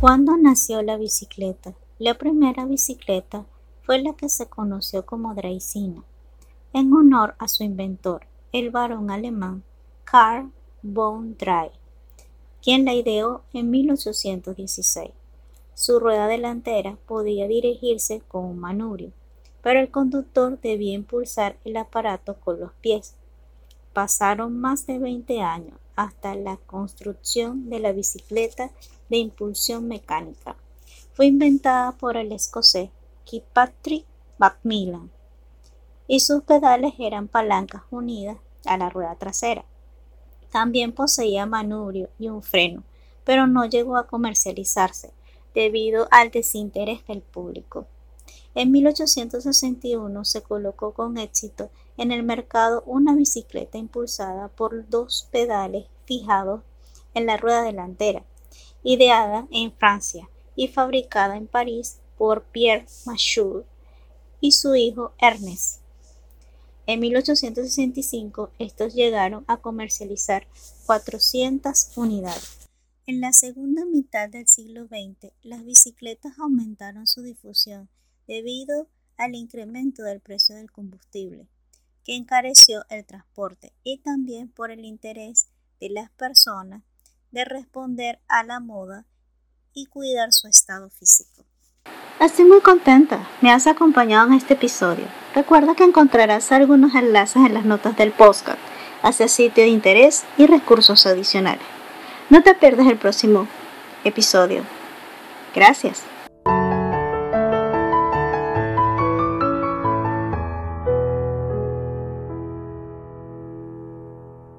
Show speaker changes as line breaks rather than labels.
¿Cuándo nació la bicicleta? La primera bicicleta fue la que se conoció como Draisina, en honor a su inventor, el varón alemán Karl von Drais, quien la ideó en 1816. Su rueda delantera podía dirigirse con un manubrio, pero el conductor debía impulsar el aparato con los pies. Pasaron más de 20 años hasta la construcción de la bicicleta de impulsión mecánica. Fue inventada por el escocés Kirkpatrick Macmillan y sus pedales eran palancas unidas a la rueda trasera. También poseía manubrio y un freno, pero no llegó a comercializarse debido al desinterés del público. En 1861 se colocó con éxito en el mercado una bicicleta impulsada por dos pedales fijados en la rueda delantera ideada en Francia y fabricada en París por Pierre Machut y su hijo Ernest. En 1865 estos llegaron a comercializar 400 unidades. En la segunda mitad del siglo XX, las bicicletas aumentaron su difusión debido al incremento del precio del combustible, que encareció el transporte, y también por el interés de las personas de responder a la moda y cuidar su estado físico.
Estoy muy contenta, me has acompañado en este episodio. Recuerda que encontrarás algunos enlaces en las notas del podcast hacia sitio de interés y recursos adicionales. No te pierdas el próximo episodio. Gracias.